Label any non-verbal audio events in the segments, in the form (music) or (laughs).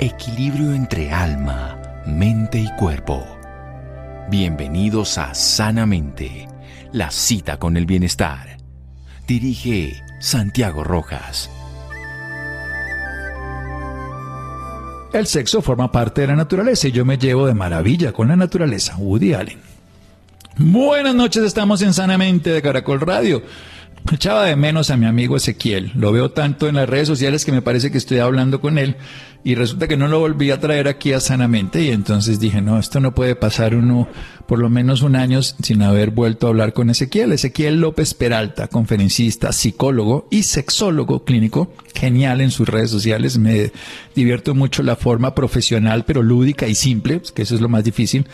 equilibrio entre alma, mente y cuerpo. Bienvenidos a Sanamente, la cita con el bienestar. Dirige Santiago Rojas. El sexo forma parte de la naturaleza y yo me llevo de maravilla con la naturaleza. Woody Allen. Buenas noches, estamos en Sanamente de Caracol Radio. Echaba de menos a mi amigo Ezequiel. Lo veo tanto en las redes sociales que me parece que estoy hablando con él y resulta que no lo volví a traer aquí a Sanamente y entonces dije, no, esto no puede pasar uno por lo menos un año sin haber vuelto a hablar con Ezequiel. Ezequiel López Peralta, conferencista, psicólogo y sexólogo clínico, genial en sus redes sociales. Me divierto mucho la forma profesional pero lúdica y simple, que eso es lo más difícil,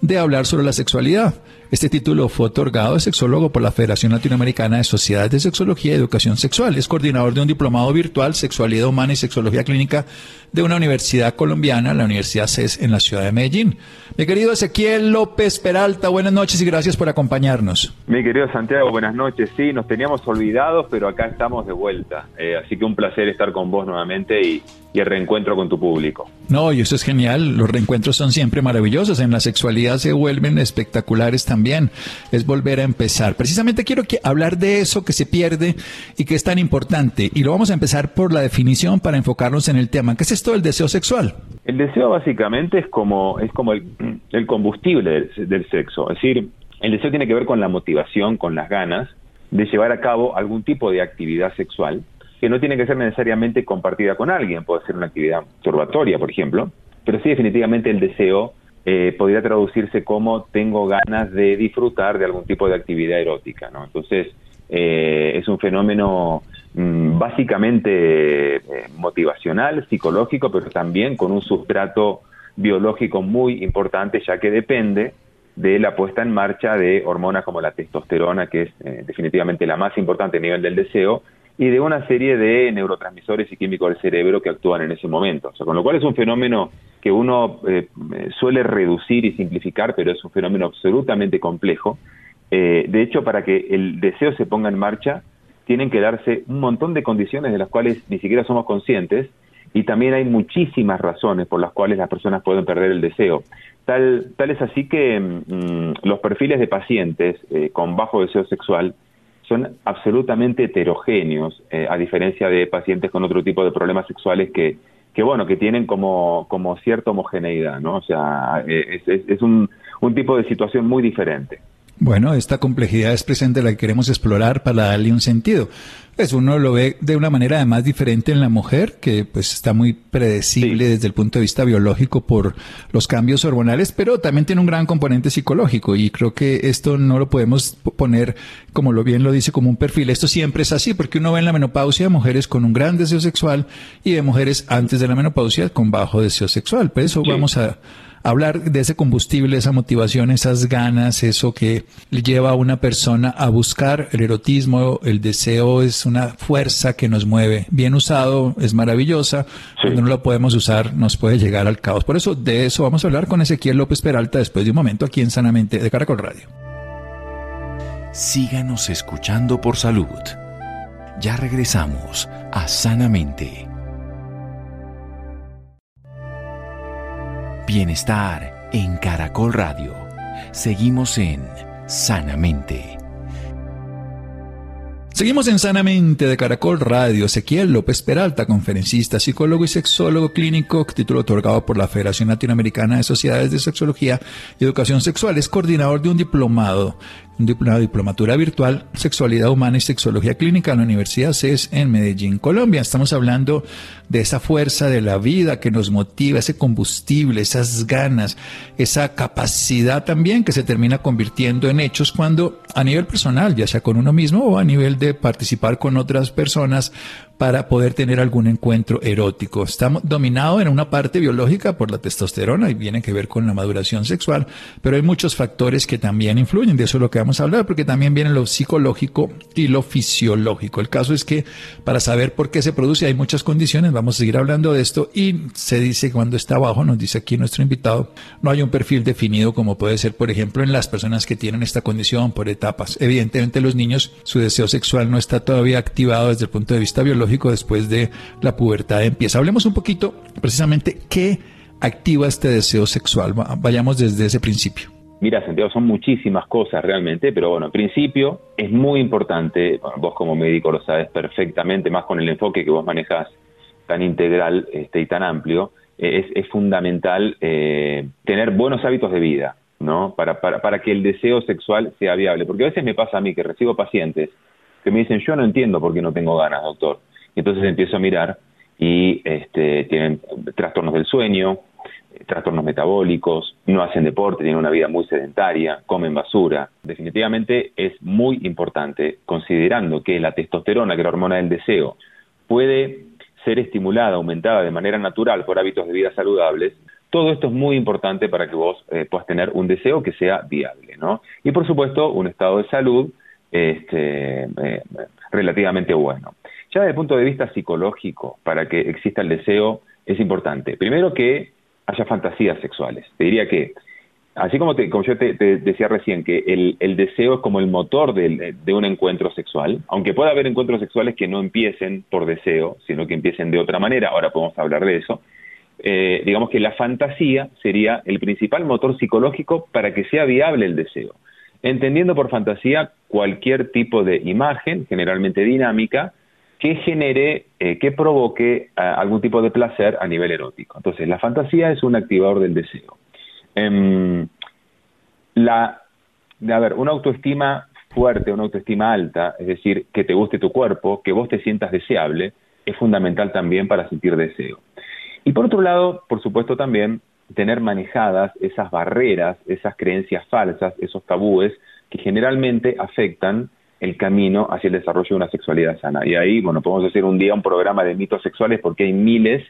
de hablar sobre la sexualidad. Este título fue otorgado de sexólogo por la Federación Latinoamericana de Sociedades de Sexología y Educación Sexual. Es coordinador de un diplomado virtual, Sexualidad Humana y Sexología Clínica de una universidad colombiana, la Universidad CES en la ciudad de Medellín. Mi querido Ezequiel López Peralta, buenas noches y gracias por acompañarnos. Mi querido Santiago, buenas noches. Sí, nos teníamos olvidados, pero acá estamos de vuelta. Eh, así que un placer estar con vos nuevamente y, y el reencuentro con tu público. No, y eso es genial. Los reencuentros son siempre maravillosos. En la sexualidad se vuelven espectaculares también. Es volver a empezar. Precisamente quiero que hablar de eso que se pierde y que es tan importante. Y lo vamos a empezar por la definición para enfocarnos en el tema. ¿Qué es esto del deseo sexual? El deseo básicamente es como, es como el, combustible del, del sexo. Es decir, el deseo tiene que ver con la motivación, con las ganas de llevar a cabo algún tipo de actividad sexual que no tiene que ser necesariamente compartida con alguien, puede ser una actividad turbatoria, por ejemplo, pero sí definitivamente el deseo eh, podría traducirse como tengo ganas de disfrutar de algún tipo de actividad erótica, ¿no? Entonces, eh, es un fenómeno mm, básicamente eh, motivacional, psicológico, pero también con un sustrato biológico muy importante, ya que depende de la puesta en marcha de hormonas como la testosterona, que es eh, definitivamente la más importante a nivel del deseo, y de una serie de neurotransmisores y químicos del cerebro que actúan en ese momento. Con lo cual es un fenómeno que uno eh, suele reducir y simplificar, pero es un fenómeno absolutamente complejo. Eh, de hecho, para que el deseo se ponga en marcha, tienen que darse un montón de condiciones de las cuales ni siquiera somos conscientes y también hay muchísimas razones por las cuales las personas pueden perder el deseo. Tal, tal es así que mm, los perfiles de pacientes eh, con bajo deseo sexual son absolutamente heterogéneos, eh, a diferencia de pacientes con otro tipo de problemas sexuales que, que bueno, que tienen como, como cierta homogeneidad, ¿no? O sea, eh, es, es, un, un tipo de situación muy diferente. Bueno, esta complejidad es presente la que queremos explorar para darle un sentido. Pues uno lo ve de una manera además diferente en la mujer, que pues está muy predecible sí. desde el punto de vista biológico por los cambios hormonales, pero también tiene un gran componente psicológico y creo que esto no lo podemos poner, como lo bien lo dice, como un perfil. Esto siempre es así, porque uno ve en la menopausia mujeres con un gran deseo sexual y de mujeres antes de la menopausia con bajo deseo sexual. Por eso sí. vamos a hablar de ese combustible, esa motivación, esas ganas, eso que lleva a una persona a buscar el erotismo, el deseo es una fuerza que nos mueve. Bien usado es maravillosa, sí. cuando no lo podemos usar nos puede llegar al caos. Por eso de eso vamos a hablar con Ezequiel López Peralta después de un momento aquí en Sanamente de Caracol Radio. Síganos escuchando por salud. Ya regresamos a Sanamente. Bienestar en Caracol Radio. Seguimos en Sanamente. Seguimos en Sanamente de Caracol Radio. Ezequiel López Peralta, conferencista, psicólogo y sexólogo clínico, título otorgado por la Federación Latinoamericana de Sociedades de Sexología y Educación Sexual. Es coordinador de un diplomado una diplomatura virtual, Sexualidad Humana y Sexología Clínica en la Universidad CES en Medellín, Colombia. Estamos hablando de esa fuerza de la vida que nos motiva, ese combustible, esas ganas, esa capacidad también que se termina convirtiendo en hechos cuando a nivel personal, ya sea con uno mismo o a nivel de participar con otras personas, para poder tener algún encuentro erótico. Estamos dominados en una parte biológica por la testosterona y viene que ver con la maduración sexual, pero hay muchos factores que también influyen, de eso es lo que vamos a hablar, porque también viene lo psicológico y lo fisiológico. El caso es que para saber por qué se produce hay muchas condiciones, vamos a seguir hablando de esto y se dice cuando está abajo, nos dice aquí nuestro invitado, no hay un perfil definido como puede ser, por ejemplo, en las personas que tienen esta condición por etapas. Evidentemente los niños, su deseo sexual no está todavía activado desde el punto de vista biológico después de la pubertad empieza. Hablemos un poquito precisamente qué activa este deseo sexual. Vayamos desde ese principio. Mira, Santiago, son muchísimas cosas realmente, pero bueno, en principio es muy importante, vos como médico lo sabes perfectamente, más con el enfoque que vos manejás tan integral este, y tan amplio, eh, es, es, fundamental eh, tener buenos hábitos de vida, ¿no? Para, para, para que el deseo sexual sea viable. Porque a veces me pasa a mí que recibo pacientes que me dicen, yo no entiendo por qué no tengo ganas, doctor. Entonces empiezo a mirar y este, tienen trastornos del sueño, trastornos metabólicos, no hacen deporte, tienen una vida muy sedentaria, comen basura. Definitivamente es muy importante, considerando que la testosterona, que es la hormona del deseo, puede ser estimulada, aumentada de manera natural por hábitos de vida saludables, todo esto es muy importante para que vos eh, puedas tener un deseo que sea viable, ¿no? Y por supuesto, un estado de salud este, eh, relativamente bueno. Ya desde el punto de vista psicológico, para que exista el deseo, es importante. Primero que haya fantasías sexuales. Te diría que, así como, te, como yo te, decía recién, que el, deseo es como el motor de, un encuentro sexual, aunque pueda haber encuentros sexuales que no empiecen por deseo, sino que empiecen de otra manera, ahora podemos hablar de eso, eh, digamos que la fantasía sería el principal motor psicológico para que sea viable el deseo. Entendiendo por fantasía cualquier tipo de imagen, generalmente dinámica, que genere, eh, que provoque eh, algún tipo de placer a nivel erótico. Entonces, la fantasía es un activador del deseo. Em, la, a ver, una autoestima fuerte, una autoestima alta, es decir, que te guste tu cuerpo, que vos te sientas deseable, es fundamental también para sentir deseo. Y por otro lado, por supuesto también, tener manejadas esas barreras, esas creencias falsas, esos tabúes que generalmente afectan el camino hacia el desarrollo de una sexualidad sana. Y ahí, bueno, podemos hacer un día un programa de mitos sexuales porque hay miles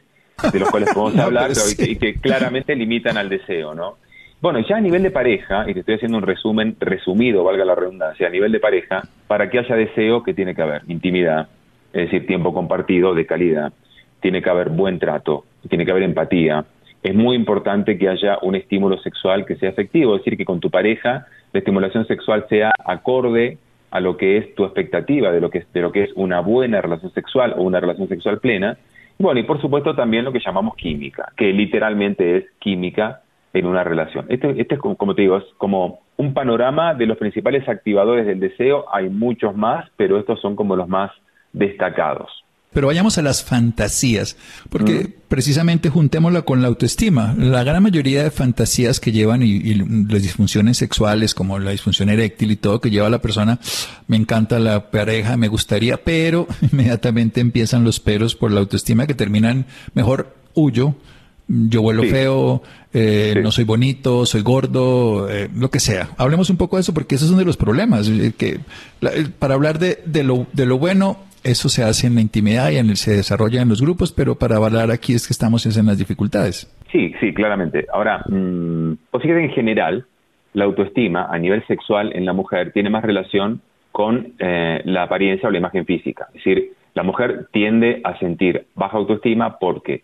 de los cuales podemos (laughs) hablar y, que, claramente limitan al deseo, ¿no? Bueno, ya a nivel de pareja, y te estoy haciendo un resumen resumido, valga la redundancia, a nivel de pareja, para que haya deseo, ¿qué tiene que haber? Intimidad, es decir, tiempo compartido de calidad, tiene que haber buen trato, tiene que haber empatía. Es muy importante que haya un estímulo sexual que sea efectivo, es decir, que con tu pareja la estimulación sexual sea acorde a lo que es tu expectativa de lo que es, de lo que es una buena relación sexual o una relación sexual plena. Bueno, y por supuesto también lo que llamamos química, que literalmente es química en una relación. Este, este es, como te digo, es como un panorama de los principales activadores del deseo. Hay muchos más, pero estos son como los más destacados. Pero vayamos a las fantasías, porque precisamente juntémosla con la autoestima. La gran mayoría de fantasías que llevan y, las disfunciones sexuales, como la disfunción eréctil y todo que lleva la persona, me encanta la pareja, me gustaría, pero (laughs) inmediatamente empiezan los peros por la autoestima que terminan, mejor huyo, yo vuelo feo, eh, no soy bonito, soy gordo, eh, lo que sea. Hablemos un poco de eso porque esos son de los problemas. Eh, que, para hablar de, de, lo, de lo bueno, eso se hace en la intimidad y en el, se desarrolla en los grupos, pero para hablar aquí es que estamos en las dificultades. Sí, sí, claramente. Ahora, mmm, sea en general, la autoestima a nivel sexual en la mujer tiene más relación con eh, la apariencia o la imagen física. Es decir, la mujer tiende a sentir baja autoestima porque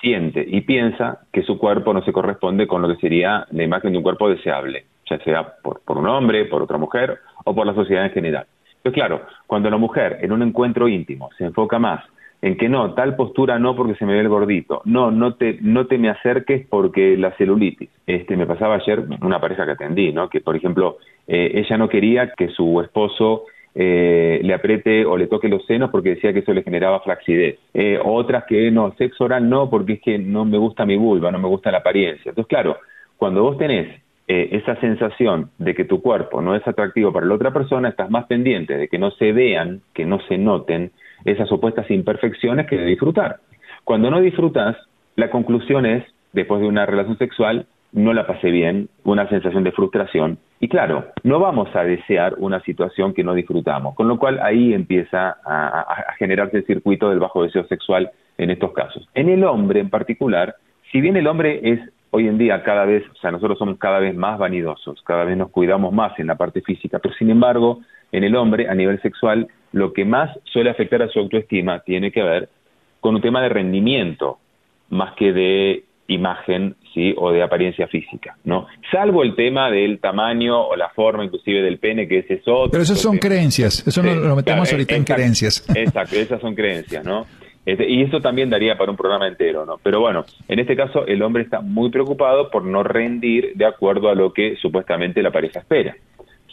siente y piensa que su cuerpo no se corresponde con lo que sería la imagen de un cuerpo deseable, ya sea por, por un hombre, por otra mujer o por la sociedad en general. Pero claro, cuando la mujer en un encuentro íntimo se enfoca más en que no, tal postura no porque se me ve el gordito, no, no te, no te me acerques porque la celulitis. Este, me pasaba ayer una pareja que atendí, ¿no? Que por ejemplo, eh, ella no quería que su esposo eh, le apriete o le toque los senos porque decía que eso le generaba flacidez. Eh, otras que no, sexo oral no porque es que no me gusta mi vulva, no me gusta la apariencia. Entonces, claro, cuando vos tenés eh, esa sensación de que tu cuerpo no es atractivo para la otra persona, estás más pendiente de que no se vean, que no se noten esas supuestas imperfecciones que de disfrutar. Cuando no disfrutas, la conclusión es, después de una relación sexual, no la pasé bien, una sensación de frustración. Y claro, no vamos a desear una situación que no disfrutamos, con lo cual ahí empieza a, a generarse el circuito del bajo deseo sexual en estos casos. En el hombre en particular, si bien el hombre es hoy en día cada vez, o sea, nosotros somos cada vez más vanidosos, cada vez nos cuidamos más en la parte física, pero sin embargo, en el hombre, a nivel sexual, lo que más suele afectar a su autoestima tiene que ver con un tema de rendimiento, más que de imagen, ¿sí? o de apariencia física, ¿no? Salvo el tema del tamaño o la forma inclusive del pene, que es eso. Pero esas son creencias, eso lo metemos ahorita en creencias. Exacto, esas son creencias, ¿no? Este, y eso también daría para un programa entero, ¿no? Pero bueno, en este caso el hombre está muy preocupado por no rendir de acuerdo a lo que supuestamente la pareja espera.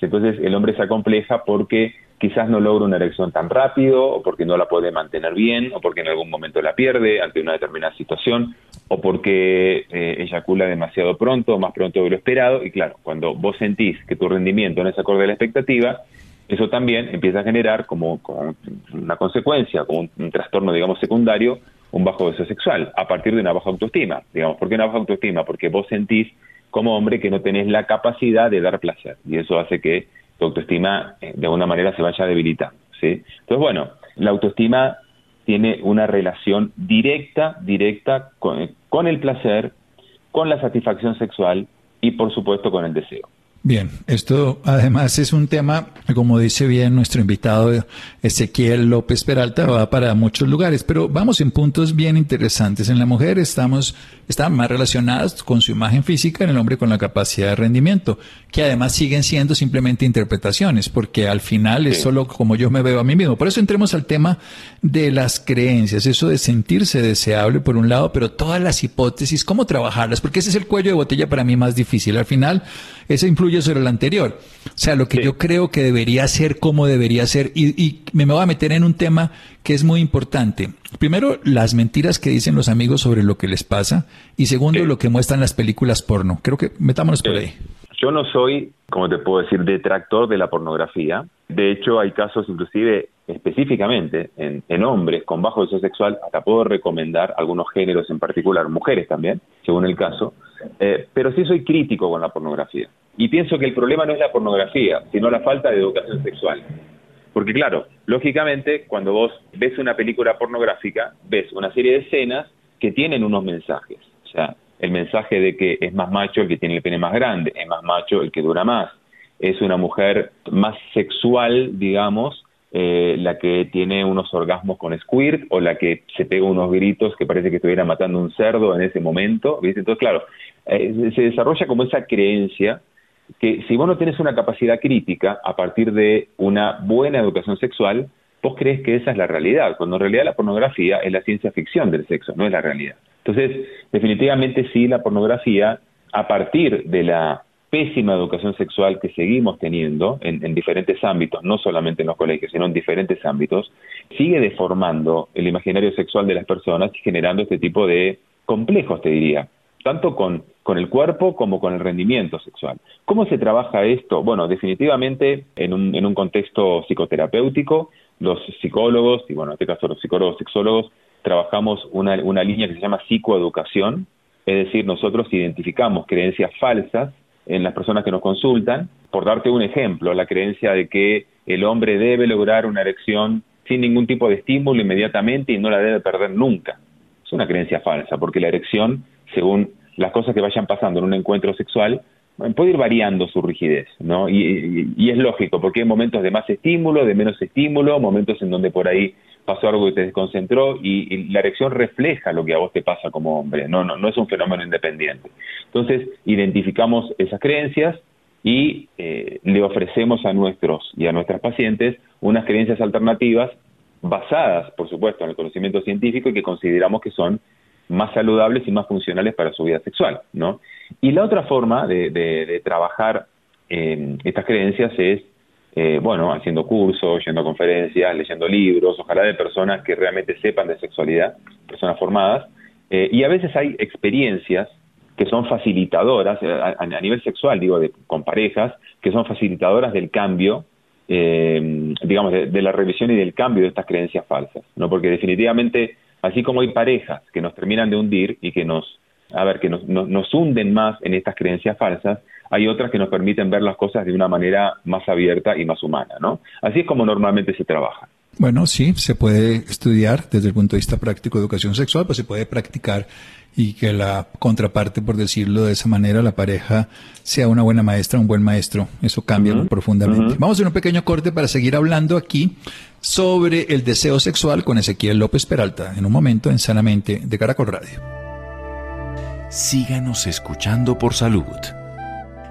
Entonces el hombre se acompleja porque quizás no logra una erección tan rápido, o porque no la puede mantener bien, o porque en algún momento la pierde ante una determinada situación, o porque eh, eyacula demasiado pronto, más pronto de lo esperado. Y claro, cuando vos sentís que tu rendimiento no es acorde a la expectativa, eso también empieza a generar como, una consecuencia, como un, trastorno, digamos, secundario, un bajo deseo sexual, a partir de una baja autoestima. Digamos, ¿por qué una baja autoestima? Porque vos sentís como hombre que no tenés la capacidad de dar placer, y eso hace que tu autoestima eh, de alguna manera se vaya debilitando. ¿sí? Entonces, bueno, la autoestima tiene una relación directa, directa con, con el placer, con la satisfacción sexual y por supuesto con el deseo. Bien, esto además es un tema, como dice bien nuestro invitado Ezequiel López Peralta, va para muchos lugares, pero vamos en puntos bien interesantes. En la mujer estamos, están más relacionadas con su imagen física, en el hombre con la capacidad de rendimiento, que además siguen siendo simplemente interpretaciones, porque al final es solo como yo me veo a mí mismo. Por eso entremos al tema de las creencias, eso de sentirse deseable por un lado, pero todas las hipótesis, cómo trabajarlas, porque ese es el cuello de botella para mí más difícil. Al final, eso influye sobre lo anterior. O sea, lo que yo creo que debería ser, cómo debería ser, y, me voy a meter en un tema que es muy importante. Primero, las mentiras que dicen los amigos sobre lo que les pasa, y segundo, lo que muestran las películas porno. Creo que metámonos por ahí. Yo no soy, como te puedo decir, detractor de la pornografía. De hecho, hay casos inclusive específicamente en, hombres con bajo deseo sexual, hasta puedo recomendar algunos géneros en particular, mujeres también, según el caso, eh, pero sí soy crítico con la pornografía. Y pienso que el problema no es la pornografía, sino la falta de educación sexual. Porque claro, lógicamente, cuando vos ves una película pornográfica, ves una serie de escenas que tienen unos mensajes. O sea, el mensaje de que es más macho el que tiene el pene más grande, es más macho el que dura más, es una mujer más sexual, digamos, eh, la que tiene unos orgasmos con squirt o la que se pega unos gritos que parece que estuviera matando un cerdo en ese momento. ¿viste? Entonces, claro, eh, se desarrolla como esa creencia que si vos no tenés una capacidad crítica a partir de una buena educación sexual, vos crees que esa es la realidad, cuando en realidad la pornografía es la ciencia ficción del sexo, no es la realidad. Entonces, definitivamente sí, la pornografía, a partir de la pésima educación sexual que seguimos teniendo en, diferentes ámbitos, no solamente en los colegios, sino en diferentes ámbitos, sigue deformando el imaginario sexual de las personas y generando este tipo de complejos, te diría, tanto con, con el cuerpo como con el rendimiento sexual. ¿Cómo se trabaja esto? Bueno, definitivamente en un, en un contexto psicoterapéutico, los psicólogos, y bueno, en este caso los psicólogos sexólogos, trabajamos una, una línea que se llama psicoeducación, es decir, nosotros identificamos creencias falsas en las personas que nos consultan. Por darte un ejemplo, la creencia de que el hombre debe lograr una erección sin ningún tipo de estímulo inmediatamente y no la debe perder nunca. Es una creencia falsa, porque la erección, según las cosas que vayan pasando en un encuentro sexual, puede ir variando su rigidez, ¿no? Y, y, es lógico, porque hay momentos de más estímulo, de menos estímulo, momentos en donde por ahí pasó algo que te desconcentró y, la erección refleja lo que a vos te pasa como hombre, no, no, no es un fenómeno independiente. Entonces, identificamos esas creencias y eh, le ofrecemos a nuestros y a nuestras pacientes unas creencias alternativas basadas, por supuesto, en el conocimiento científico y que consideramos que son más saludables y más funcionales para su vida sexual, ¿no? Y la otra forma de, trabajar estas creencias es eh, bueno, haciendo cursos, yendo a conferencias, leyendo libros, ojalá de personas que realmente sepan de sexualidad, personas formadas, eh, y a veces hay experiencias que son facilitadoras, eh, a, nivel sexual, digo, de, con parejas, que son facilitadoras del cambio, digamos, de, la revisión y del cambio de estas creencias falsas, ¿no? Porque definitivamente, así como hay parejas que nos terminan de hundir y que nos, a ver, que nos, nos hunden más en estas creencias falsas, hay otras que nos permiten ver las cosas de una manera más abierta y más humana, ¿no? Así es como normalmente se trabaja. Bueno, sí, se puede estudiar desde el punto de vista práctico de educación sexual, pues se puede practicar y que la contraparte, por decirlo de esa manera, la pareja sea una buena maestra, un buen maestro. Eso cambia profundamente. Vamos a hacer un pequeño corte para seguir hablando aquí sobre el deseo sexual con Ezequiel López Peralta en un momento en Sanamente de Caracol Radio. Síganos escuchando por salud.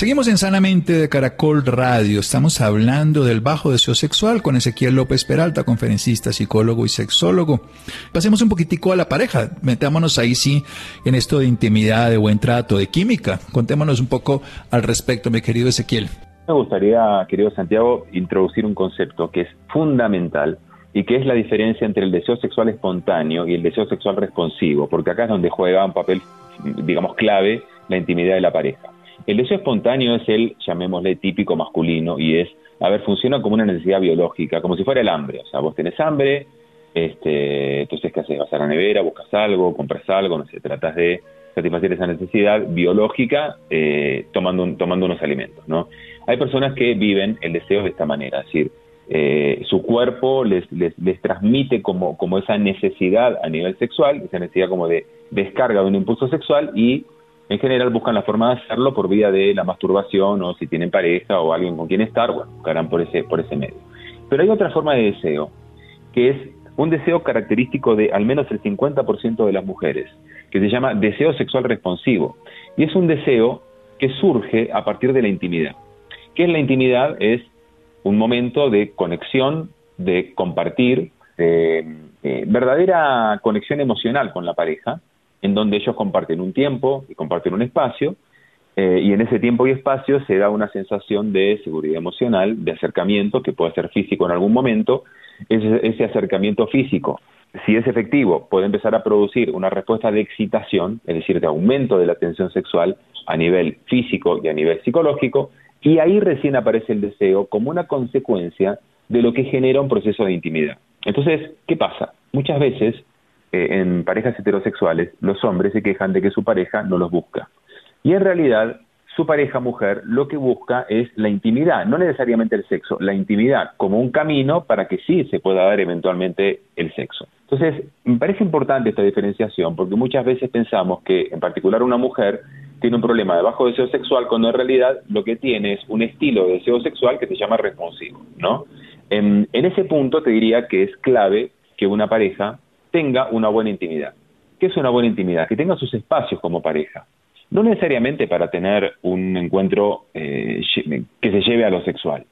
Seguimos en Sanamente de Caracol Radio. Estamos hablando del bajo deseo sexual con Ezequiel López Peralta, conferencista, psicólogo y sexólogo. Pasemos un poquitico a la pareja. Metámonos ahí sí en esto de intimidad, de buen trato, de química. Contémonos un poco al respecto, mi querido Ezequiel. Me gustaría, querido Santiago, introducir un concepto que es fundamental y que es la diferencia entre el deseo sexual espontáneo y el deseo sexual responsivo, porque acá es donde juega un papel, digamos, clave la intimidad de la pareja. El deseo espontáneo es el, llamémosle, típico masculino y es, a ver, funciona como una necesidad biológica, como si fuera el hambre. O sea, vos tenés hambre, este, entonces, ¿qué haces? Vas a la nevera, buscas algo, compras algo, no sé, tratas de satisfacer esa necesidad biológica eh, tomando, tomando unos alimentos, ¿no? Hay personas que viven el deseo de esta manera, es decir, eh, su cuerpo les, les, transmite como, como esa necesidad a nivel sexual, esa necesidad como de descarga de un impulso sexual y en general buscan la forma de hacerlo por vía de la masturbación o si tienen pareja o alguien con quien estar, bueno, buscarán por ese, por ese medio. Pero hay otra forma de deseo, que es un deseo característico de al menos el 50% de las mujeres, que se llama deseo sexual responsivo. Y es un deseo que surge a partir de la intimidad. ¿Qué es la intimidad? Es un momento de conexión, de compartir, de verdadera conexión emocional con la pareja, en donde ellos comparten un tiempo y comparten un espacio, eh, y en ese tiempo y espacio se da una sensación de seguridad emocional, de acercamiento, que puede ser físico en algún momento. Ese, ese acercamiento físico, si es efectivo, puede empezar a producir una respuesta de excitación, es decir, de aumento de la tensión sexual a nivel físico y a nivel psicológico, y ahí recién aparece el deseo como una consecuencia de lo que genera un proceso de intimidad. Entonces, ¿qué pasa? Muchas veces eh, en parejas heterosexuales los hombres se quejan de que su pareja no los busca. Y en realidad su pareja mujer lo que busca es la intimidad, no necesariamente el sexo, la intimidad como un camino para que sí se pueda dar eventualmente el sexo. Entonces, me parece importante esta diferenciación porque muchas veces pensamos que en particular una mujer tiene un problema de bajo deseo sexual cuando en realidad lo que tiene es un estilo de deseo sexual que se llama responsivo, ¿no? En, ese punto te diría que es clave que una pareja tenga una buena intimidad. ¿Qué es una buena intimidad? Que tenga sus espacios como pareja. No necesariamente para tener un encuentro eh, que se lleve a lo sexual,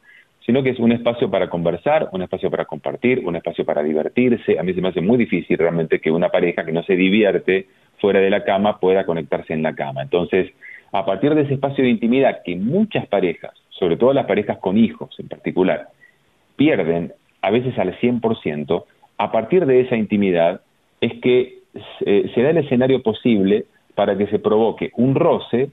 sino que es un espacio para conversar, un espacio para compartir, un espacio para divertirse. A mí se me hace muy difícil realmente que una pareja que no se divierte fuera de la cama pueda conectarse en la cama. Entonces, a partir de ese espacio de intimidad que muchas parejas, sobre todo las parejas con hijos en particular, pierden a veces al 100%, a partir de esa intimidad es que eh, se da el escenario posible para que se provoque un roce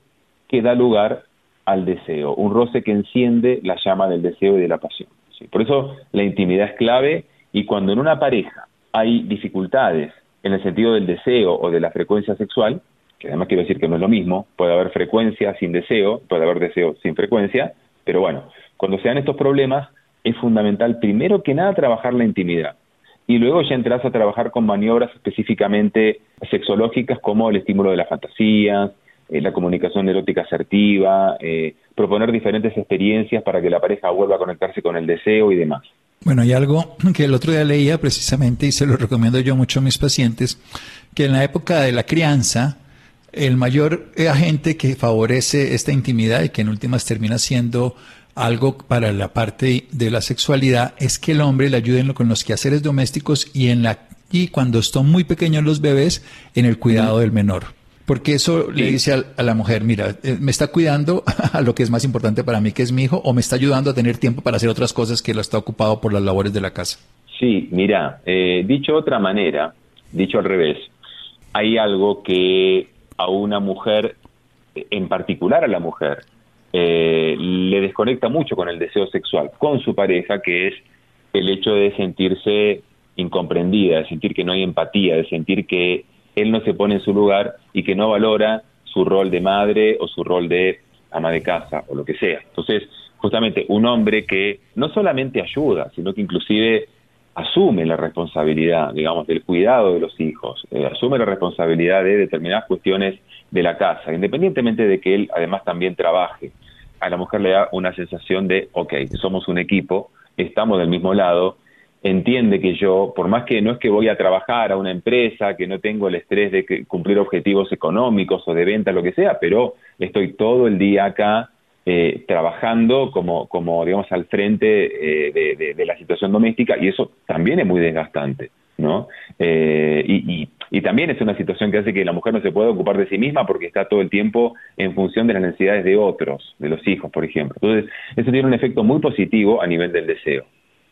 que da lugar al deseo, un roce que enciende la llama del deseo y de la pasión. Por eso la intimidad es clave y cuando en una pareja hay dificultades en el sentido del deseo o de la frecuencia sexual, que además quiero decir que no es lo mismo, puede haber frecuencia sin deseo, puede haber deseo sin frecuencia, pero bueno, cuando se dan estos problemas es fundamental primero que nada trabajar la intimidad y luego ya entras a trabajar con maniobras específicamente sexológicas como el estímulo de las fantasías, eh, la comunicación erótica asertiva, eh, proponer diferentes experiencias para que la pareja vuelva a conectarse con el deseo y demás. Bueno, hay algo que el otro día leía precisamente y se lo recomiendo yo mucho a mis pacientes, que en la época de la crianza, el mayor agente que favorece esta intimidad y que en últimas termina siendo algo para la parte de la sexualidad es que el hombre le ayude con los quehaceres domésticos y en la y cuando están muy pequeños los bebés en el cuidado del menor. Porque eso le dice a, la mujer, mira, eh, me está cuidando (laughs) a lo que es más importante para mí, que es mi hijo, o me está ayudando a tener tiempo para hacer otras cosas que él está ocupado por las labores de la casa. Sí, mira, eh, dicho de otra manera, dicho al revés, hay algo que a una mujer, en particular a la mujer, eh, le desconecta mucho con el deseo sexual, con su pareja, que es el hecho de sentirse incomprendida, de sentir que no hay empatía, de sentir que él no se pone en su lugar y que no valora su rol de madre o su rol de ama de casa o lo que sea. Entonces, justamente un hombre que no solamente ayuda, sino que inclusive asume la responsabilidad, digamos, del cuidado de los hijos, eh, asume la responsabilidad de determinadas cuestiones de la casa, independientemente de que él además también trabaje. A la mujer le da una sensación de, ok, somos un equipo, estamos del mismo lado, entiende que yo, por más que no es que voy a trabajar a una empresa, que no tengo el estrés de cumplir objetivos económicos o de venta, lo que sea, pero estoy todo el día acá eh, trabajando como, como, digamos, al frente eh, de, la situación doméstica y eso también es muy desgastante, ¿no? Eh, y, y, también es una situación que hace que la mujer no se pueda ocupar de sí misma porque está todo el tiempo en función de las necesidades de otros, de los hijos, por ejemplo. Entonces, eso tiene un efecto muy positivo a nivel del deseo.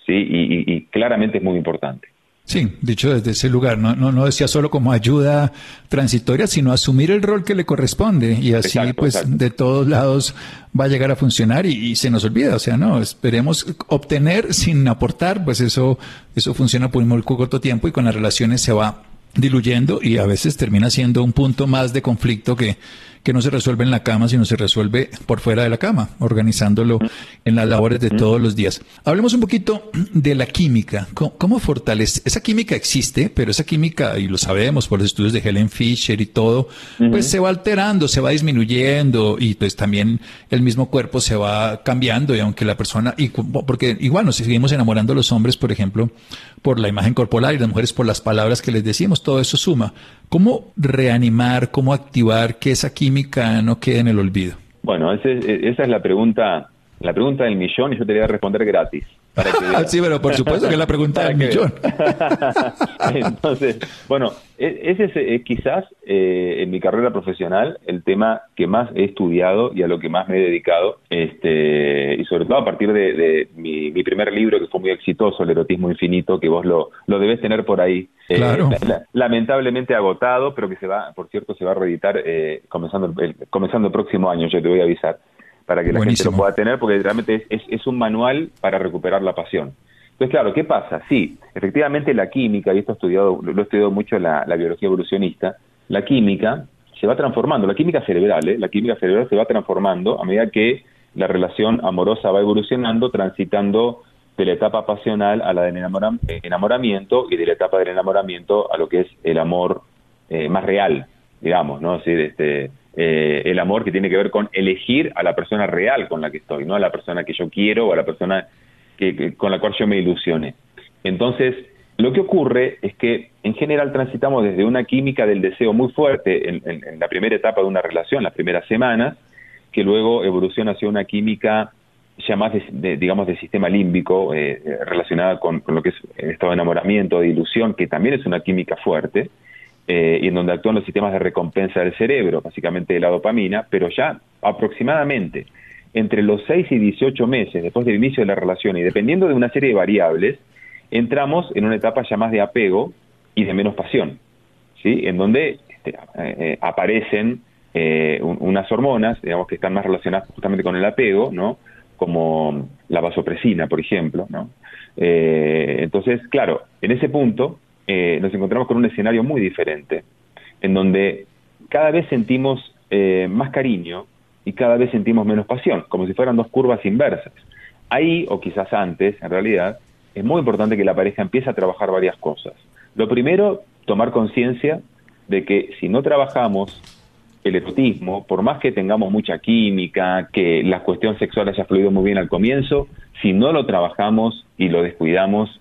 ¿sí? Y, claramente es muy importante. Sí, dicho desde ese lugar, no, no, no decía solo como ayuda transitoria, sino asumir el rol que le corresponde y así pues de todos lados va a llegar a funcionar y, se nos olvida, o sea, no, esperemos obtener sin aportar, pues eso, eso funciona por muy corto tiempo y con las relaciones se va diluyendo y a veces termina siendo un punto más de conflicto que, que no se resuelve en la cama, sino se resuelve por fuera de la cama, organizándolo en las labores de todos los días. Hablemos un poquito de la química. ¿Cómo, fortalece? Esa química existe, pero esa química, y lo sabemos por los estudios de Helen Fisher y todo, pues se va alterando, se va disminuyendo y pues también el mismo cuerpo se va cambiando y aunque la persona, y porque igual nos seguimos enamorando a los hombres, por ejemplo, por la imagen corporal y las mujeres por las palabras que les decimos, todo eso suma. ¿Cómo reanimar, cómo activar que esa química no quede en el olvido? Bueno, esa es la pregunta, la pregunta del millón y yo te voy a responder gratis. (laughs) sí, pero por supuesto que la pregunta del millón. (laughs) Entonces, bueno, e, ese es eh, quizás eh, en mi carrera profesional el tema que más he estudiado y a lo que más me he dedicado, este, y sobre todo a partir de, mi, primer libro que fue muy exitoso, El erotismo infinito, que vos lo, lo debés tener por ahí. Eh, claro. lamentablemente agotado, pero que se va, por cierto, se va a reeditar comenzando, el, comenzando el próximo año, yo te voy a avisar para que la gente lo pueda tener, porque realmente es, es, un manual para recuperar la pasión. Entonces, claro, ¿qué pasa? Sí, efectivamente la química, y esto he estudiado, lo he estudiado mucho la, la biología evolucionista, la química se va transformando, la química cerebral, ¿eh? la química cerebral se va transformando a medida que la relación amorosa va evolucionando, transitando de la etapa pasional a la del enamoramiento y de la etapa del enamoramiento a lo que es el amor eh, más real, digamos, ¿no? Decir, este, eh, el amor que tiene que ver con elegir a la persona real con la que estoy, no a la persona que yo quiero o a la persona que, con la cual yo me ilusione. Entonces, lo que ocurre es que en general transitamos desde una química del deseo muy fuerte en, la primera etapa de una relación, las primeras semanas, que luego evoluciona hacia una química ya más, de, digamos, de sistema límbico, eh, relacionada con, con, lo que es el estado de enamoramiento, de ilusión, que también es una química fuerte, eh, y en donde actúan los sistemas de recompensa del cerebro, básicamente de la dopamina, pero ya aproximadamente entre los 6 y 18 meses después del inicio de la relación y dependiendo de una serie de variables, entramos en una etapa ya más de apego y de menos pasión, ¿sí? en donde este, eh, eh, aparecen unas hormonas, digamos que están más relacionadas justamente con el apego, ¿no? como la vasopresina, por ejemplo. ¿no? entonces, claro, en ese punto eh, nos encontramos con un escenario muy diferente, en donde cada vez sentimos eh, más cariño y cada vez sentimos menos pasión, como si fueran dos curvas inversas. Ahí, o quizás antes, en realidad, es muy importante que la pareja empiece a trabajar varias cosas. Lo primero, tomar conciencia de que si no trabajamos el erotismo, por más que tengamos mucha química, que la cuestión sexual haya fluido muy bien al comienzo, si no lo trabajamos y lo descuidamos,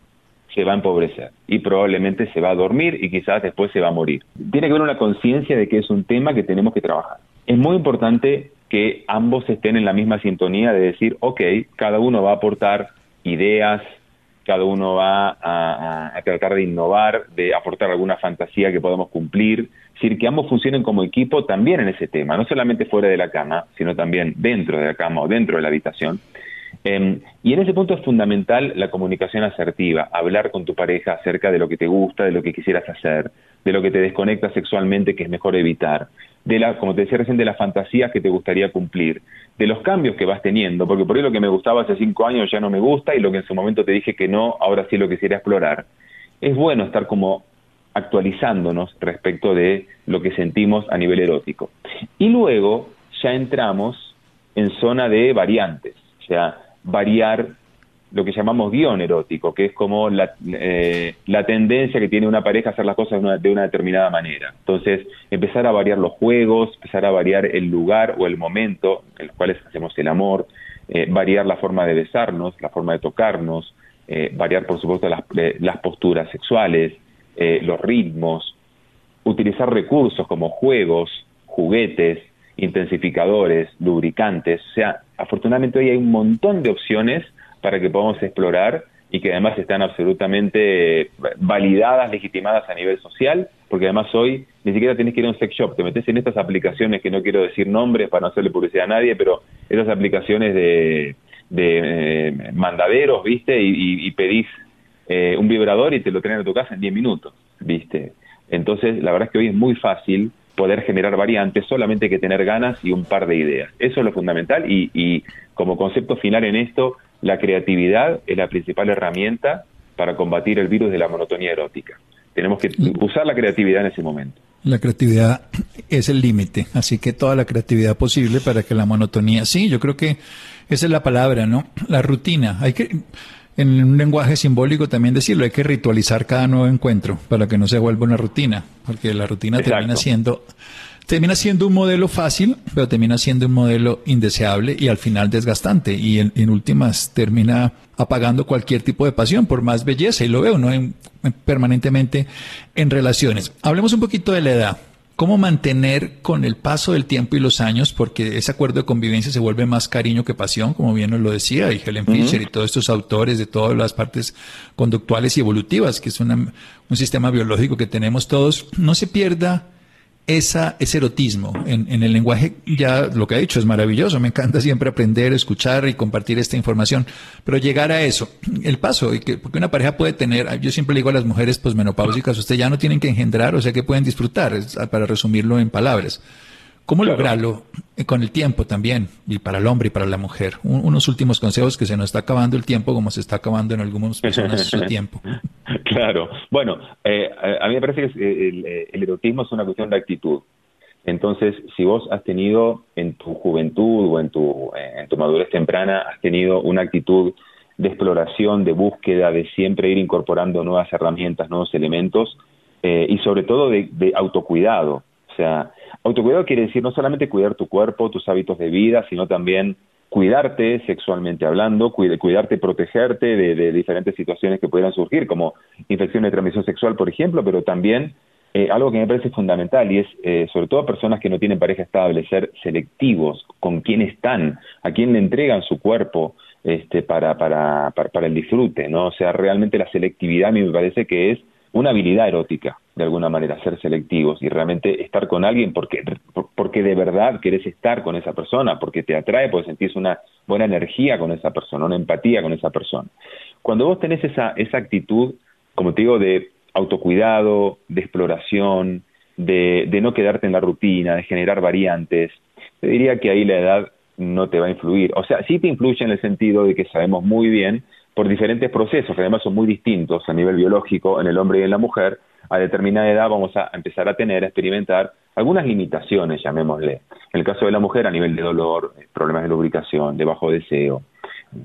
se va a empobrecer y probablemente se va a dormir y quizás después se va a morir. Tiene que haber una conciencia de que es un tema que tenemos que trabajar. Es muy importante que ambos estén en la misma sintonía de decir, ok, cada uno va a aportar ideas, cada uno va a, tratar de innovar, de aportar alguna fantasía que podamos cumplir, es decir, que ambos funcionen como equipo también en ese tema, no solamente fuera de la cama, sino también dentro de la cama o dentro de la habitación, Em, y en ese punto es fundamental la comunicación asertiva, hablar con tu pareja acerca de lo que te gusta, de lo que quisieras hacer, de lo que te desconecta sexualmente que es mejor evitar, de la, como te decía recién, de las fantasías que te gustaría cumplir, de los cambios que vas teniendo, porque por ahí lo que me gustaba hace cinco años ya no me gusta y lo que en su momento te dije que no, ahora sí lo quisiera explorar. es bueno estar como actualizándonos respecto de lo que sentimos a nivel erótico. Y luego ya entramos en zona de variantes, o sea, variar lo que llamamos guion erótico, que es como la, eh, la tendencia que tiene una pareja a hacer las cosas de una, determinada manera. Entonces, empezar a variar los juegos, empezar a variar el lugar o el momento en los cuales hacemos el amor, eh, variar la forma de besarnos, la forma de tocarnos, eh, variar, por supuesto, las, las posturas sexuales, los ritmos, utilizar recursos como juegos, juguetes, intensificadores, lubricantes. O sea, afortunadamente hoy hay un montón de opciones para que podamos explorar y que además están absolutamente validadas, legitimadas a nivel social, porque además hoy ni siquiera tienes que ir a un sex shop, te metes en estas aplicaciones que no quiero decir nombres para no hacerle publicidad a nadie, pero esas aplicaciones de, eh, mandaderos, ¿viste? Y, pedís eh, un vibrador y te lo traen a tu casa en 10 minutos, ¿viste? Entonces, la verdad es que hoy es muy fácil poder generar variantes, solamente hay que tener ganas y un par de ideas. Eso es lo fundamental y, y como concepto final en esto, la creatividad es la principal herramienta para combatir el virus de la monotonía erótica. Tenemos que usar la creatividad en ese momento. La creatividad es el límite, así que toda la creatividad posible para que la monotonía, sí, yo creo que esa es la palabra, ¿no? La rutina. Hay que, en un lenguaje simbólico también decirlo, hay que ritualizar cada nuevo encuentro para que no se vuelva una rutina, porque la rutina termina siendo termina siendo un modelo fácil, pero termina siendo un modelo indeseable y al final desgastante y en, últimas termina apagando cualquier tipo de pasión por más belleza y lo veo, ¿no? permanentemente en relaciones. Hablemos un poquito de la edad. ¿Cómo mantener con el paso del tiempo y los años, porque ese acuerdo de convivencia se vuelve más cariño que pasión, como bien nos lo decía, y Helen Fisher y todos estos autores de todas las partes conductuales y evolutivas, que es un sistema biológico que tenemos todos, no se pierda esa, ese erotismo en, en, el lenguaje, ya lo que ha dicho es maravilloso, me encanta siempre aprender, escuchar y compartir esta información, pero llegar a eso, el paso, y que, porque una pareja puede tener, yo siempre le digo a las mujeres posmenopáusicas, ustedes ya no tienen que engendrar, o sea que pueden disfrutar, para resumirlo en palabras. ¿Cómo lograrlo eh, con el tiempo también, y para el hombre y para la mujer? unos últimos consejos que se nos está acabando el tiempo como se está acabando en algunas personas su (laughs) tiempo. Claro. Bueno, eh, a mí me parece que el, el, erotismo es una cuestión de actitud. Entonces, si vos has tenido en tu juventud o en tu, en tu madurez temprana, has tenido una actitud de exploración, de búsqueda, de siempre ir incorporando nuevas herramientas, nuevos elementos, eh, y sobre todo de, de autocuidado. O sea, Autocuidado quiere decir no solamente cuidar tu cuerpo, tus hábitos de vida, sino también cuidarte sexualmente hablando, cuidarte, protegerte de, diferentes situaciones que pudieran surgir, como infecciones de transmisión sexual, por ejemplo, pero también eh, algo que me parece fundamental y es, eh, sobre todo personas que no tienen pareja estable, ser selectivos con quién están, a quién le entregan su cuerpo este, para, para, para, para el disfrute, ¿no? O sea, realmente la selectividad a mí me parece que es una habilidad erótica, de alguna manera, ser selectivos y realmente estar con alguien porque, porque de verdad querés estar con esa persona, porque te atrae, porque sentís una buena energía con esa persona, una empatía con esa persona. Cuando vos tenés esa, esa actitud, como te digo, de autocuidado, de exploración, de, de no quedarte en la rutina, de generar variantes, te diría que ahí la edad no te va a influir. O sea, sí te influye en el sentido de que sabemos muy bien por diferentes procesos, que además son muy distintos a nivel biológico en el hombre y en la mujer, a determinada edad vamos a empezar a tener, a experimentar algunas limitaciones, llamémosle. En el caso de la mujer, a nivel de dolor, problemas de lubricación, de bajo deseo,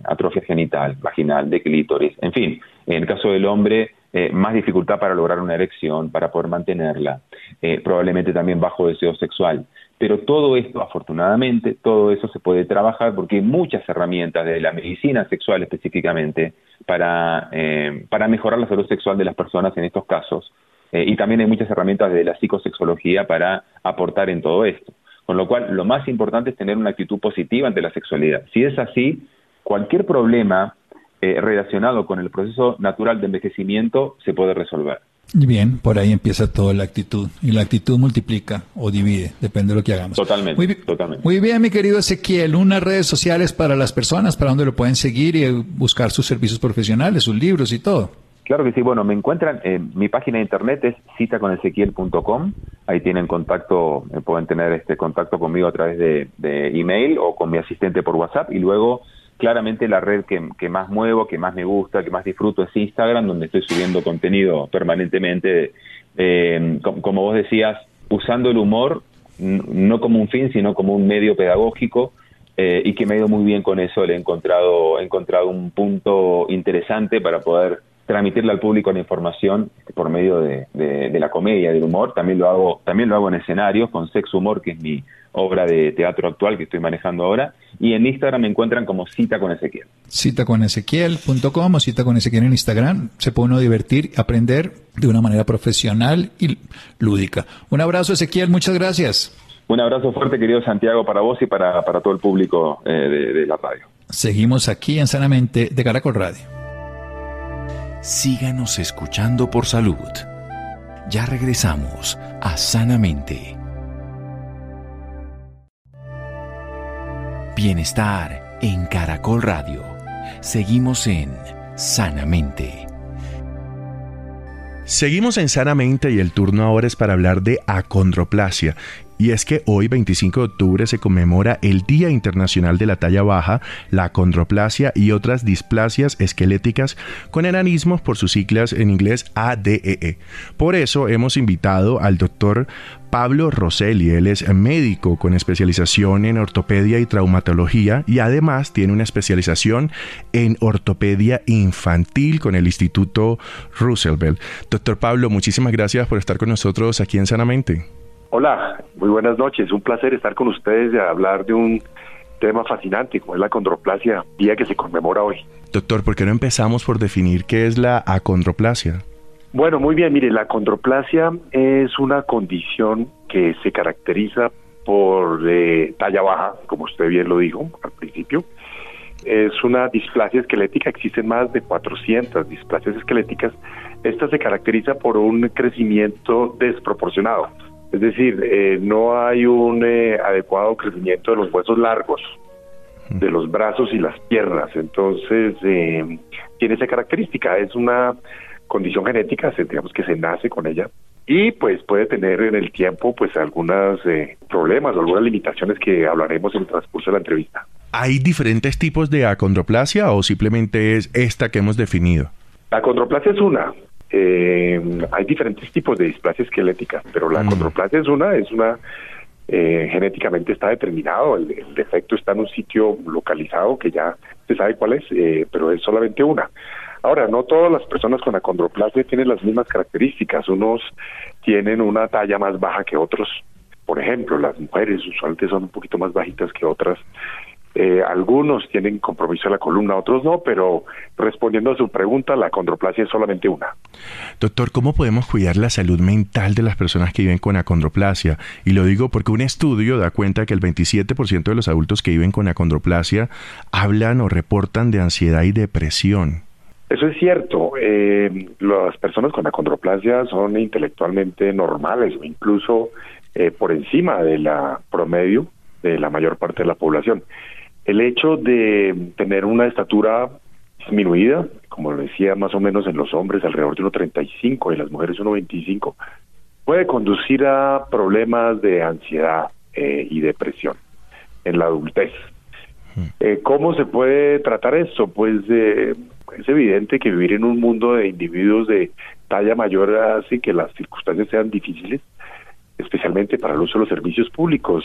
atrofia genital, vaginal, de clítoris, en fin. En el caso del hombre, eh, más dificultad para lograr una erección, para poder mantenerla, eh, probablemente también bajo deseo sexual. Pero todo esto, afortunadamente, todo eso se puede trabajar porque hay muchas herramientas de la medicina sexual específicamente para, eh, para mejorar la salud sexual de las personas en estos casos. Eh, y también hay muchas herramientas de la psicosexología para aportar en todo esto. Con lo cual, lo más importante es tener una actitud positiva ante la sexualidad. Si es así, cualquier problema eh, relacionado con el proceso natural de envejecimiento se puede resolver. Bien, por ahí empieza toda la actitud. Y la actitud multiplica o divide, depende de lo que hagamos. Totalmente. Muy, totalmente. muy bien, mi querido Ezequiel. Unas redes sociales para las personas, para donde lo pueden seguir y buscar sus servicios profesionales, sus libros y todo. Claro que sí. Bueno, me encuentran, en mi página de internet es citaconezequiel.com. Ahí tienen contacto, eh, pueden tener este contacto conmigo a través de, de email o con mi asistente por WhatsApp. Y luego claramente la red que, más muevo, que más me gusta, que más disfruto es Instagram, donde estoy subiendo contenido permanentemente. Eh, como, vos decías, usando el humor no como un fin, sino como un medio pedagógico. Eh, y que me ha ido muy bien con eso. Le he encontrado, he encontrado un punto interesante para poder transmitirle al público la información por medio de, de, la comedia, del humor. También lo hago, también lo hago en escenarios con Sex Humor, que es mi obra de teatro actual que estoy manejando ahora. Y en Instagram me encuentran como Cita con Ezequiel. Cita con Ezequiel.com o Cita con Ezequiel en Instagram. Se puede uno divertir, aprender de una manera profesional y lúdica. Un abrazo, Ezequiel. Muchas gracias. Un abrazo fuerte, querido Santiago, para vos y para, para todo el público eh, de, de la radio. Seguimos aquí en Sanamente de Caracol Radio síganos escuchando por salud. Ya regresamos a Sanamente. Bienestar en Caracol Radio. Seguimos en Sanamente. Seguimos en Sanamente y el turno ahora es para hablar de acondroplasia y es que hoy, 25 de octubre, se conmemora el Día Internacional de la Talla Baja, la condroplasia y otras displasias esqueléticas con enanismos por sus siglas en inglés ADEE. E. Por eso hemos invitado al doctor Pablo Rosselli. Él es médico con especialización en ortopedia y traumatología y además tiene una especialización en ortopedia infantil con el Instituto Roosevelt. Doctor Pablo, muchísimas gracias por estar con nosotros aquí en Sanamente. Hola, muy buenas noches. Un placer estar con ustedes y hablar de un tema fascinante como es la acondroplasia, día que se conmemora hoy. Doctor, ¿por qué no empezamos por definir qué es la acondroplasia? Bueno, muy bien, mire, la acondroplasia es una condición que se caracteriza por eh, talla baja, como usted bien lo dijo al principio. Es una displasia esquelética, existen más de 400 displasias esqueléticas. Esta se caracteriza por un crecimiento desproporcionado es decir, eh, no hay un eh, adecuado crecimiento de los huesos largos, de los brazos y las piernas. Entonces, eh, tiene esa característica. Es una condición genética, digamos que se nace con ella. Y pues puede tener en el tiempo pues algunos problemas o algunas limitaciones que hablaremos en el transcurso de la entrevista. ¿Hay diferentes tipos de acondroplasia o simplemente es esta que hemos definido? La acondroplasia es una, eh, hay diferentes tipos de displasia esquelética, pero la mm. es una, es una eh, genéticamente está determinado, el, defecto está en un sitio localizado que ya se sabe cuál es, eh, pero es solamente una. Ahora, no todas las personas con acondroplasia tienen las mismas características, unos tienen una talla más baja que otros, por ejemplo, las mujeres usualmente son un poquito más bajitas que otras, eh, algunos tienen compromiso de la columna, otros no, pero respondiendo a su pregunta, la acondroplasia es solamente una. Doctor, ¿cómo podemos cuidar la salud mental de las personas que viven con acondroplasia? Y lo digo porque un estudio da cuenta que el 27% de los adultos que viven con acondroplasia hablan o reportan de ansiedad y depresión. Eso es cierto. Eh, las personas con acondroplasia son intelectualmente normales o incluso eh, por encima de la promedio de la mayor parte de la población. El hecho de tener una estatura disminuida, como lo decía más o menos en los hombres alrededor de 1,35 y en las mujeres 1,25, puede conducir a problemas de ansiedad eh, y depresión en la adultez. Eh, ¿Cómo se puede tratar eso? Pues eh, es evidente que vivir en un mundo de individuos de talla mayor hace que las circunstancias sean difíciles, especialmente para el uso de los servicios públicos.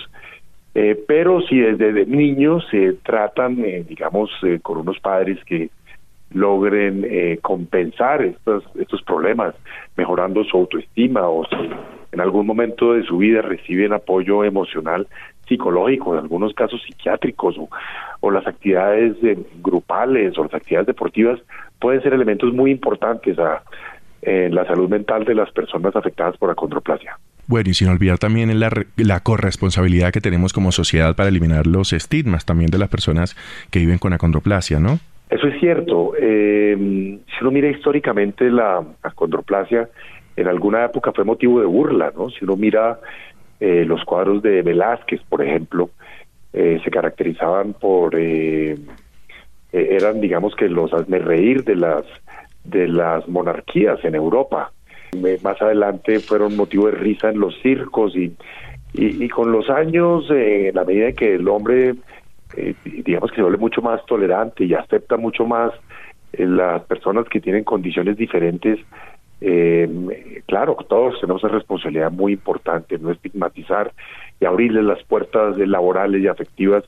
Eh, pero si desde niños se tratan, eh, digamos, eh, con unos padres que logren compensar estos, estos problemas, mejorando su autoestima o si en algún momento de su vida reciben apoyo emocional, psicológico, en algunos casos psiquiátricos o, o las actividades grupales o las actividades deportivas pueden ser elementos muy importantes a, en la salud mental de las personas afectadas por acondroplasia. Bueno, y sin olvidar también la, la corresponsabilidad que tenemos como sociedad para eliminar los estigmas también de las personas que viven con acondroplasia, ¿no? Eso es cierto. Eh, si uno mira históricamente la acondroplasia, en alguna época fue motivo de burla, ¿no? Si uno mira eh, los cuadros de Velázquez, por ejemplo, eh, se caracterizaban por, eran digamos que los hazme reír de las, de las monarquías en Europa más adelante fueron motivo de risa en los circos y, y, con los años, eh, en la medida que el hombre eh, digamos que se vuelve mucho más tolerante y acepta mucho más eh, las personas que tienen condiciones diferentes. Claro, todos tenemos una responsabilidad muy importante, no estigmatizar y abrirles las puertas laborales y afectivas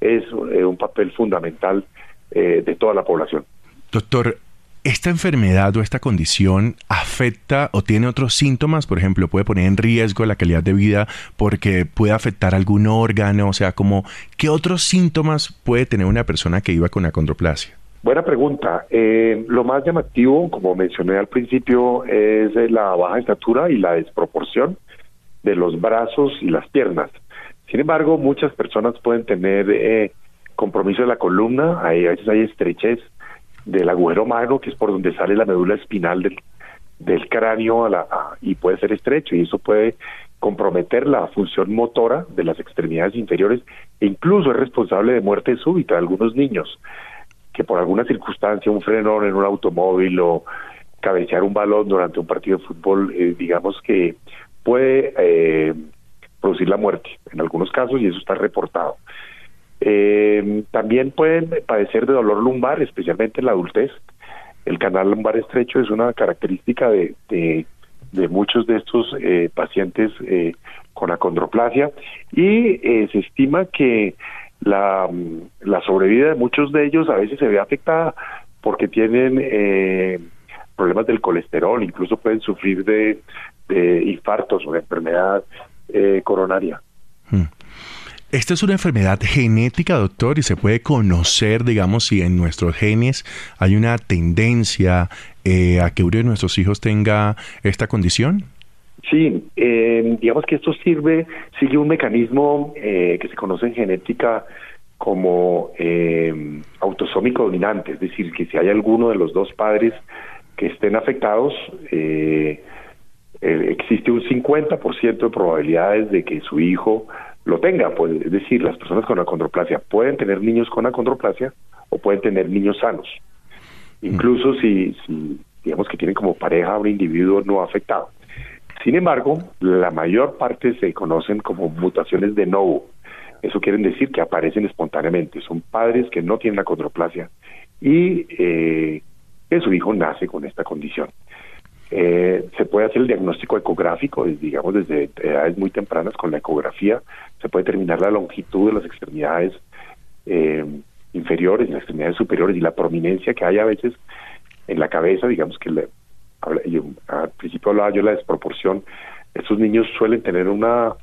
es un papel fundamental de toda la población. Doctor, ¿Esta enfermedad o esta condición afecta o tiene otros síntomas? Por ejemplo, puede poner en riesgo la calidad de vida porque puede afectar algún órgano, o sea, como ¿qué otros síntomas puede tener una persona que viva con acondroplasia? Buena pregunta. Eh, lo más llamativo, como mencioné al principio, es la baja estatura y la desproporción de los brazos y las piernas. Sin embargo, muchas personas pueden tener eh, compromiso de la columna, hay, a veces hay estrechez del agujero magro, que es por donde sale la médula espinal del, del cráneo a la, y puede ser estrecho y eso puede comprometer la función motora de las extremidades inferiores e incluso es responsable de muerte súbita de algunos niños que por alguna circunstancia, un frenón en un automóvil o cabecear un balón durante un partido de fútbol, eh, digamos que puede eh, producir la muerte en algunos casos y eso está reportado. Eh, también pueden padecer de dolor lumbar, especialmente en la adultez. El canal lumbar estrecho es una característica de, de, muchos de estos eh, pacientes eh, con acondroplasia y eh, se estima que la, la sobrevida de muchos de ellos a veces se ve afectada porque tienen eh, problemas del colesterol, incluso pueden sufrir de, de infartos o de enfermedad eh, coronaria. Hmm. Esta es una enfermedad genética, doctor, y se puede conocer, digamos, si en nuestros genes hay una tendencia eh, a que uno de nuestros hijos tenga esta condición. Sí, eh, digamos que esto sirve, sigue un mecanismo eh, que se conoce en genética como autosómico dominante, es decir, que si hay alguno de los dos padres que estén afectados, existe un 50% de probabilidades de que su hijo lo tenga. Pues, es decir, las personas con acondroplasia pueden tener niños con acondroplasia o pueden tener niños sanos. Incluso si, si digamos que tienen como pareja a un individuo no afectado. Sin embargo, la mayor parte se conocen como mutaciones de novo. Eso quiere decir que aparecen espontáneamente. Son padres que no tienen acondroplasia y eh, que su hijo nace con esta condición. Eh, se puede hacer el diagnóstico ecográfico, digamos, desde edades muy tempranas con la ecografía. Se puede determinar la longitud de las extremidades eh, inferiores las extremidades superiores y la prominencia que hay a veces en la cabeza, digamos que al principio hablaba yo de la desproporción. Estos niños suelen tener una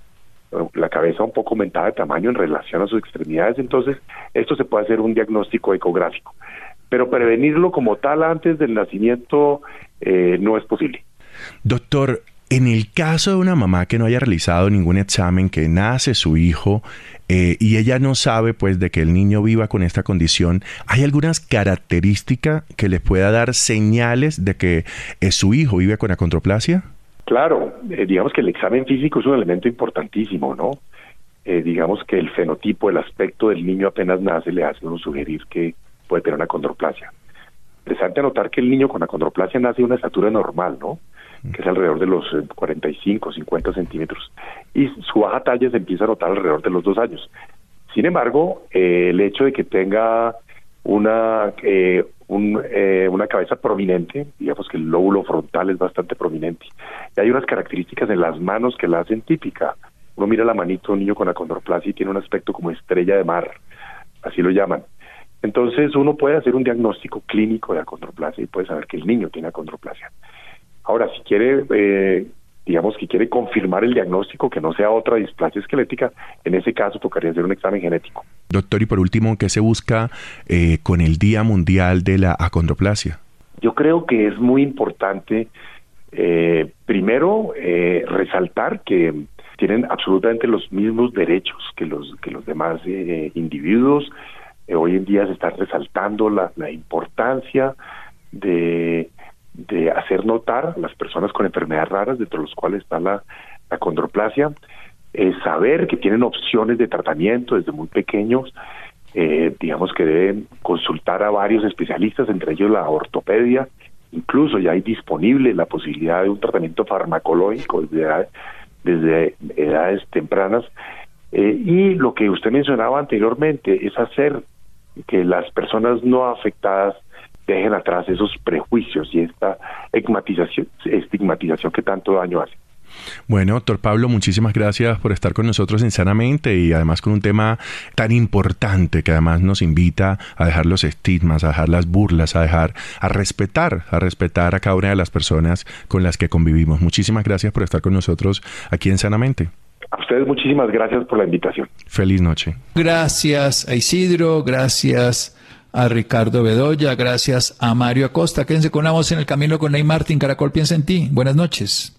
la cabeza un poco aumentada de tamaño en relación a sus extremidades, entonces esto se puede hacer un diagnóstico ecográfico pero prevenirlo como tal antes del nacimiento eh, no es posible. Doctor, en el caso de una mamá que no haya realizado ningún examen, que nace su hijo eh, y ella no sabe pues de que el niño viva con esta condición, ¿hay algunas características que le pueda dar señales de que eh, su hijo vive con acondroplasia? Claro, digamos que el examen físico es un elemento importantísimo, ¿no? digamos que el fenotipo, el aspecto del niño apenas nace le hace uno sugerir que puede tener una condroplasia. Interesante anotar que el niño con acondroplasia nace de una estatura normal, ¿no? que es alrededor de los 45, eh, 50 centímetros, y su baja talla se empieza a notar alrededor de los dos años. Sin embargo, eh, el hecho de que tenga una, eh, una cabeza prominente, digamos que el lóbulo frontal es bastante prominente, y hay unas características en las manos que la hacen típica. Uno mira la manito de un niño con acondroplasia y tiene un aspecto como estrella de mar, así lo llaman. Entonces uno puede hacer un diagnóstico clínico de acondroplasia y puede saber que el niño tiene acondroplasia. Ahora, si quiere, eh, digamos que quiere confirmar el diagnóstico, que no sea otra displasia esquelética, en ese caso tocaría hacer un examen genético. Doctor, y por último, ¿qué se busca eh, con el Día Mundial de la Acondroplasia? Yo creo que es muy importante, eh, primero, resaltar que tienen absolutamente los mismos derechos que los, que los demás individuos, eh, hoy en día se está resaltando la, importancia de, hacer notar las personas con enfermedades raras, dentro de los cuales está la, la condroplasia, eh, saber que tienen opciones de tratamiento desde muy pequeños, eh, digamos que deben consultar a varios especialistas, entre ellos la ortopedia, incluso ya hay disponible la posibilidad de un tratamiento farmacológico desde, desde edades tempranas y lo que usted mencionaba anteriormente es hacer que las personas no afectadas dejen atrás esos prejuicios y esta estigmatización, que tanto daño hace. Bueno, doctor Pablo, muchísimas gracias por estar con nosotros en Sanamente y además con un tema tan importante que además nos invita a dejar los estigmas, a dejar las burlas, a dejar, a respetar, a respetar a cada una de las personas con las que convivimos. Muchísimas gracias por estar con nosotros aquí en Sanamente. A ustedes muchísimas gracias por la invitación. Feliz noche. Gracias a Isidro, gracias a Ricardo Bedoya, gracias a Mario Acosta. Quédense con la voz en el camino con Ney Martín. Caracol piensa en ti. Buenas noches.